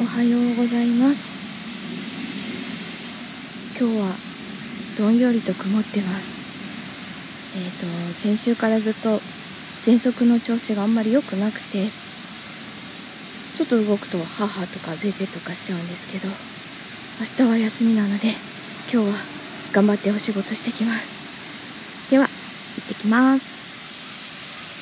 おはようございます。今日はどんよりと曇ってます。えっ、ー、と先週からずっと喘息の調子があんまり良くなくてちょっと動くと母とかぜぜとかしちゃうんですけど明日は休みなので今日は頑張ってお仕事してきます。では行ってきます。